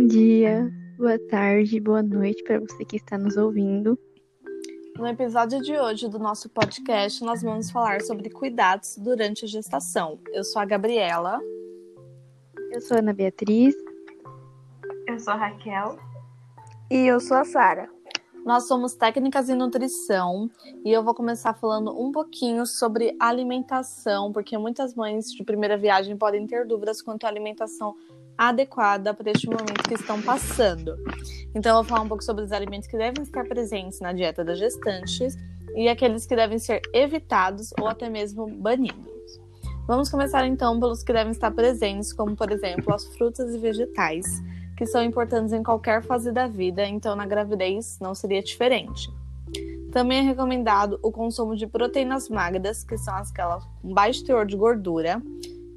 Bom dia, boa tarde, boa noite para você que está nos ouvindo. No episódio de hoje do nosso podcast, nós vamos falar sobre cuidados durante a gestação. Eu sou a Gabriela. Eu sou a Ana Beatriz. Eu sou a Raquel. E eu sou a Sara. Nós somos técnicas em nutrição e eu vou começar falando um pouquinho sobre alimentação, porque muitas mães de primeira viagem podem ter dúvidas quanto à alimentação adequada para este momento que estão passando. Então, eu vou falar um pouco sobre os alimentos que devem estar presentes na dieta das gestantes e aqueles que devem ser evitados ou até mesmo banidos. Vamos começar então pelos que devem estar presentes, como por exemplo as frutas e vegetais que são importantes em qualquer fase da vida, então na gravidez não seria diferente. Também é recomendado o consumo de proteínas magras, que são aquelas com baixo teor de gordura,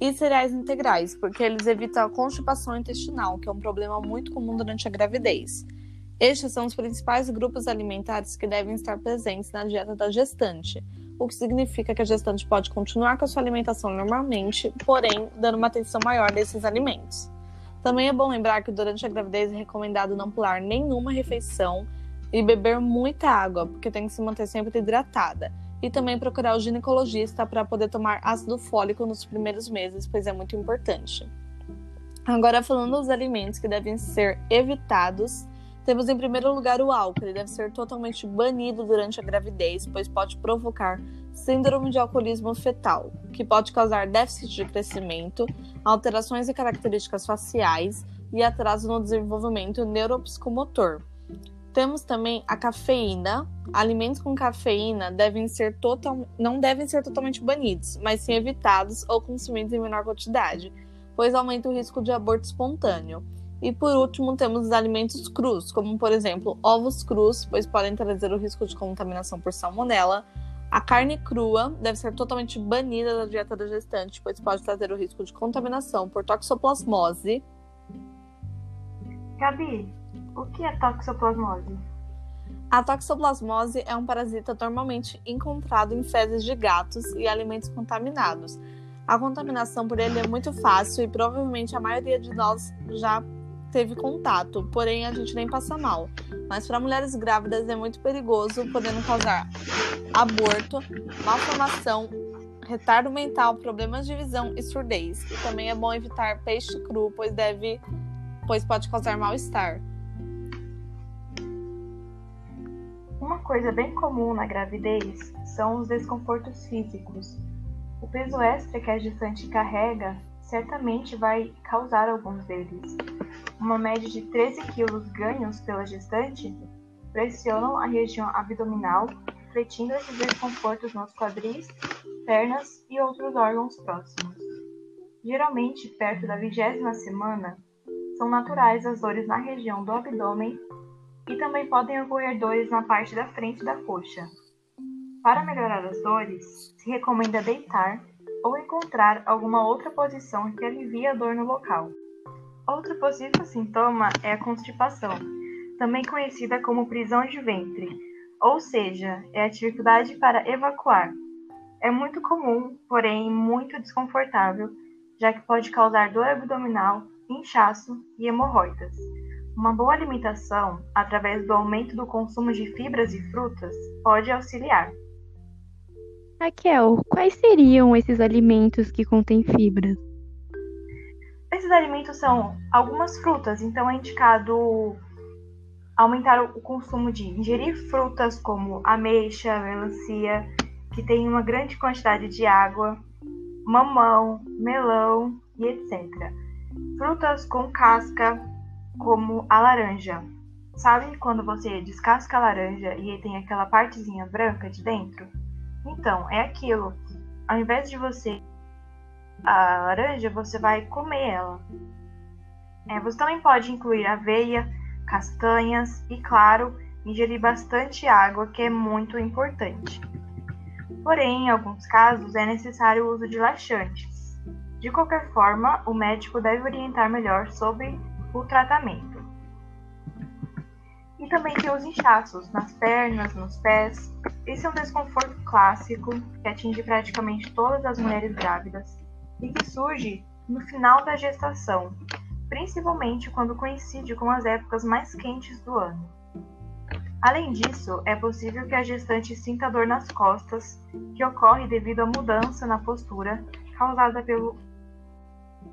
e cereais integrais, porque eles evitam a constipação intestinal, que é um problema muito comum durante a gravidez. Estes são os principais grupos alimentares que devem estar presentes na dieta da gestante, o que significa que a gestante pode continuar com a sua alimentação normalmente, porém dando uma atenção maior a esses alimentos. Também é bom lembrar que durante a gravidez é recomendado não pular nenhuma refeição e beber muita água, porque tem que se manter sempre hidratada. E também procurar o ginecologista para poder tomar ácido fólico nos primeiros meses, pois é muito importante. Agora, falando dos alimentos que devem ser evitados, temos em primeiro lugar o álcool. Ele deve ser totalmente banido durante a gravidez, pois pode provocar síndrome de alcoolismo fetal, que pode causar déficit de crescimento, alterações e características faciais e atraso no desenvolvimento neuropsicomotor. Temos também a cafeína. Alimentos com cafeína devem ser total... não devem ser totalmente banidos, mas sim evitados ou consumidos em menor quantidade, pois aumenta o risco de aborto espontâneo. E por último, temos os alimentos crus, como por exemplo ovos crus, pois podem trazer o risco de contaminação por salmonela, a carne crua deve ser totalmente banida da dieta da gestante, pois pode trazer o risco de contaminação por toxoplasmose. Gabi, o que é toxoplasmose? A toxoplasmose é um parasita normalmente encontrado em fezes de gatos e alimentos contaminados. A contaminação por ele é muito fácil e provavelmente a maioria de nós já teve contato, porém a gente nem passa mal. Mas para mulheres grávidas é muito perigoso, podendo causar aborto, malformação, retardo mental, problemas de visão e surdez. E também é bom evitar peixe cru, pois deve, pois pode causar mal-estar. Uma coisa bem comum na gravidez são os desconfortos físicos. O peso extra que a gestante carrega certamente vai causar alguns deles. Uma média de 13 quilos ganhos pela gestante pressionam a região abdominal, refletindo esses desconfortos nos quadris, pernas e outros órgãos próximos. Geralmente, perto da vigésima semana, são naturais as dores na região do abdômen e também podem ocorrer dores na parte da frente da coxa. Para melhorar as dores, se recomenda deitar ou encontrar alguma outra posição que alivie a dor no local. Outro possível sintoma é a constipação, também conhecida como prisão de ventre, ou seja, é a dificuldade para evacuar. É muito comum, porém muito desconfortável, já que pode causar dor abdominal, inchaço e hemorroidas. Uma boa alimentação, através do aumento do consumo de fibras e frutas, pode auxiliar. Raquel, quais seriam esses alimentos que contêm fibras? Esses alimentos são algumas frutas, então é indicado aumentar o consumo de ingerir frutas como ameixa, melancia, que tem uma grande quantidade de água, mamão, melão e etc. Frutas com casca, como a laranja. Sabe quando você descasca a laranja e tem aquela partezinha branca de dentro? Então, é aquilo. Ao invés de você a laranja, você vai comer ela. É, você também pode incluir aveia, castanhas e, claro, ingerir bastante água, que é muito importante. Porém, em alguns casos, é necessário o uso de laxantes. De qualquer forma, o médico deve orientar melhor sobre o tratamento. E também tem os inchaços nas pernas, nos pés. Esse é um desconforto clássico que atinge praticamente todas as mulheres grávidas e que surge no final da gestação, principalmente quando coincide com as épocas mais quentes do ano. Além disso, é possível que a gestante sinta dor nas costas, que ocorre devido à mudança na postura causada pelo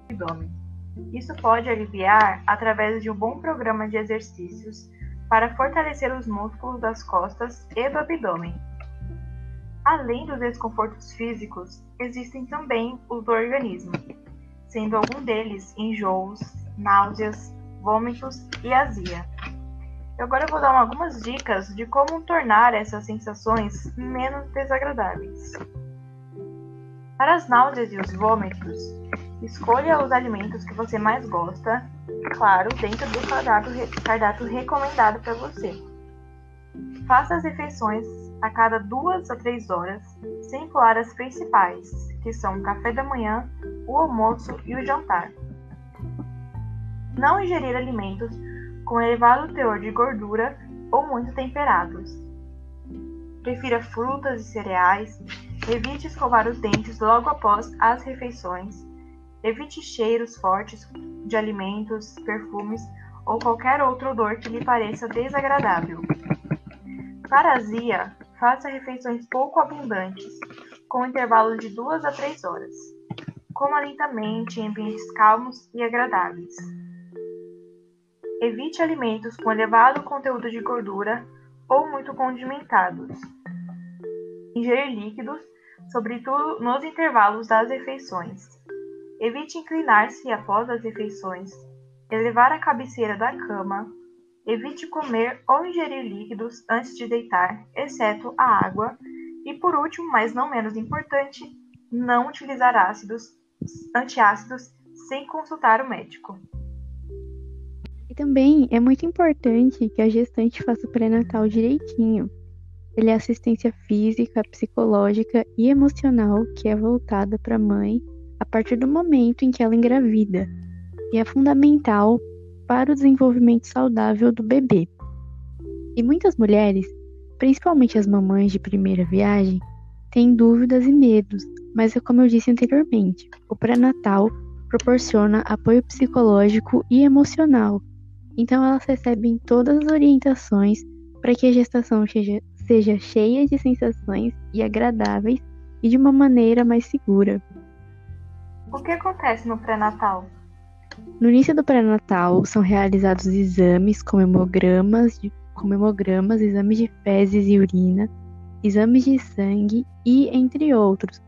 abdômen. Isso pode aliviar através de um bom programa de exercícios para fortalecer os músculos das costas e do abdômen. Além dos desconfortos físicos, existem também os do organismo, sendo algum deles enjoos, náuseas, vômitos e azia. Eu agora vou dar algumas dicas de como tornar essas sensações menos desagradáveis. Para as náuseas e os vômitos, escolha os alimentos que você mais gosta, claro, dentro do cardápio, cardápio recomendado para você. Faça as refeições a cada duas a três horas, sem pular as principais, que são o café da manhã, o almoço e o jantar. Não ingerir alimentos com elevado teor de gordura ou muito temperados. Prefira frutas e cereais. Evite escovar os dentes logo após as refeições. Evite cheiros fortes de alimentos, perfumes ou qualquer outro odor que lhe pareça desagradável. Para azia, faça refeições pouco abundantes, com intervalos de 2 a 3 horas. Coma lentamente em ambientes calmos e agradáveis. Evite alimentos com elevado conteúdo de gordura ou muito condimentados. Ingerir líquidos, sobretudo nos intervalos das refeições. Evite inclinar-se após as refeições. Elevar a cabeceira da cama. Evite comer ou ingerir líquidos antes de deitar, exceto a água. E por último, mas não menos importante, não utilizar ácidos antiácidos sem consultar o médico. E também é muito importante que a gestante faça o pré-natal direitinho. Ele é assistência física, psicológica e emocional que é voltada para a mãe a partir do momento em que ela engravida e é fundamental para o desenvolvimento saudável do bebê. E muitas mulheres, principalmente as mamães de primeira viagem, têm dúvidas e medos, mas é como eu disse anteriormente, o pré-natal proporciona apoio psicológico e emocional então elas recebem todas as orientações para que a gestação seja, seja cheia de sensações e agradáveis e de uma maneira mais segura. O que acontece no pré-natal? No início do pré-natal são realizados exames como hemogramas, como hemogramas, exames de fezes e urina, exames de sangue e entre outros.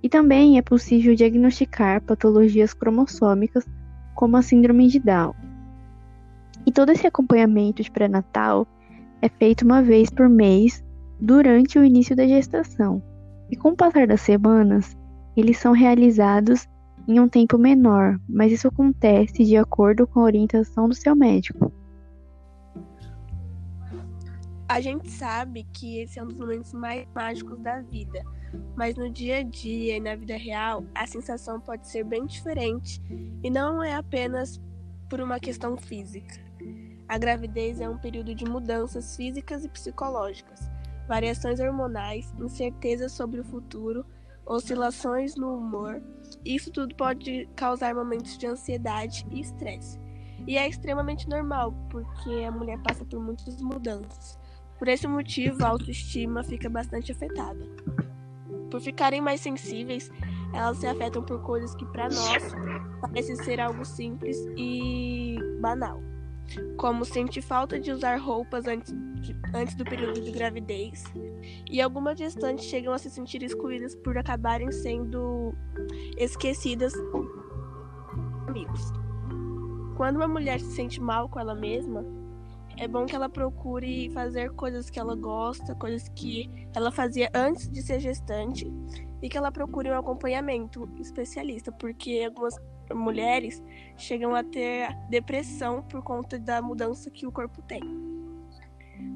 E também é possível diagnosticar patologias cromossômicas como a síndrome de Down. E todo esse acompanhamento de pré-natal é feito uma vez por mês durante o início da gestação. E com o passar das semanas, eles são realizados em um tempo menor, mas isso acontece de acordo com a orientação do seu médico. A gente sabe que esse é um dos momentos mais mágicos da vida, mas no dia a dia e na vida real, a sensação pode ser bem diferente e não é apenas por uma questão física. A gravidez é um período de mudanças físicas e psicológicas, variações hormonais, incertezas sobre o futuro, oscilações no humor. Isso tudo pode causar momentos de ansiedade e estresse. E é extremamente normal, porque a mulher passa por muitas mudanças. Por esse motivo, a autoestima fica bastante afetada. Por ficarem mais sensíveis, elas se afetam por coisas que para nós parece ser algo simples e banal como sentir falta de usar roupas antes, de, antes do período de gravidez, e algumas gestantes chegam a se sentir excluídas por acabarem sendo esquecidas. Amigos. Quando uma mulher se sente mal com ela mesma, é bom que ela procure fazer coisas que ela gosta, coisas que ela fazia antes de ser gestante, e que ela procure um acompanhamento especialista, porque algumas mulheres chegam a ter depressão por conta da mudança que o corpo tem.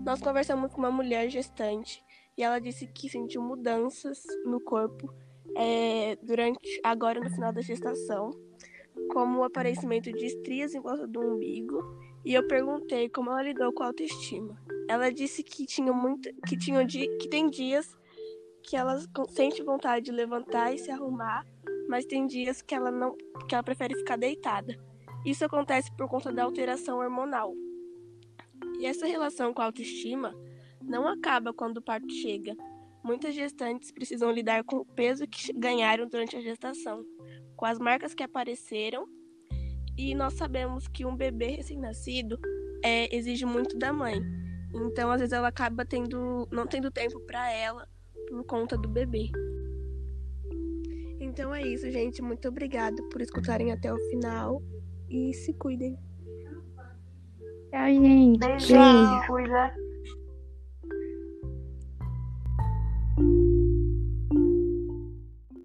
Nós conversamos com uma mulher gestante e ela disse que sentiu mudanças no corpo é, durante agora no final da gestação, como o aparecimento de estrias em volta do umbigo. E eu perguntei como ela lidou com a autoestima. Ela disse que tinha muito, que tinha que tem dias que ela sente vontade de levantar e se arrumar mas tem dias que ela não que ela prefere ficar deitada. Isso acontece por conta da alteração hormonal. E essa relação com a autoestima não acaba quando o parto chega. Muitas gestantes precisam lidar com o peso que ganharam durante a gestação, com as marcas que apareceram, e nós sabemos que um bebê recém-nascido é, exige muito da mãe. Então, às vezes, ela acaba tendo, não tendo tempo para ela por conta do bebê. Então é isso, gente. Muito obrigada por escutarem até o final e se cuidem. Tchau, gente. Beijão, cuida.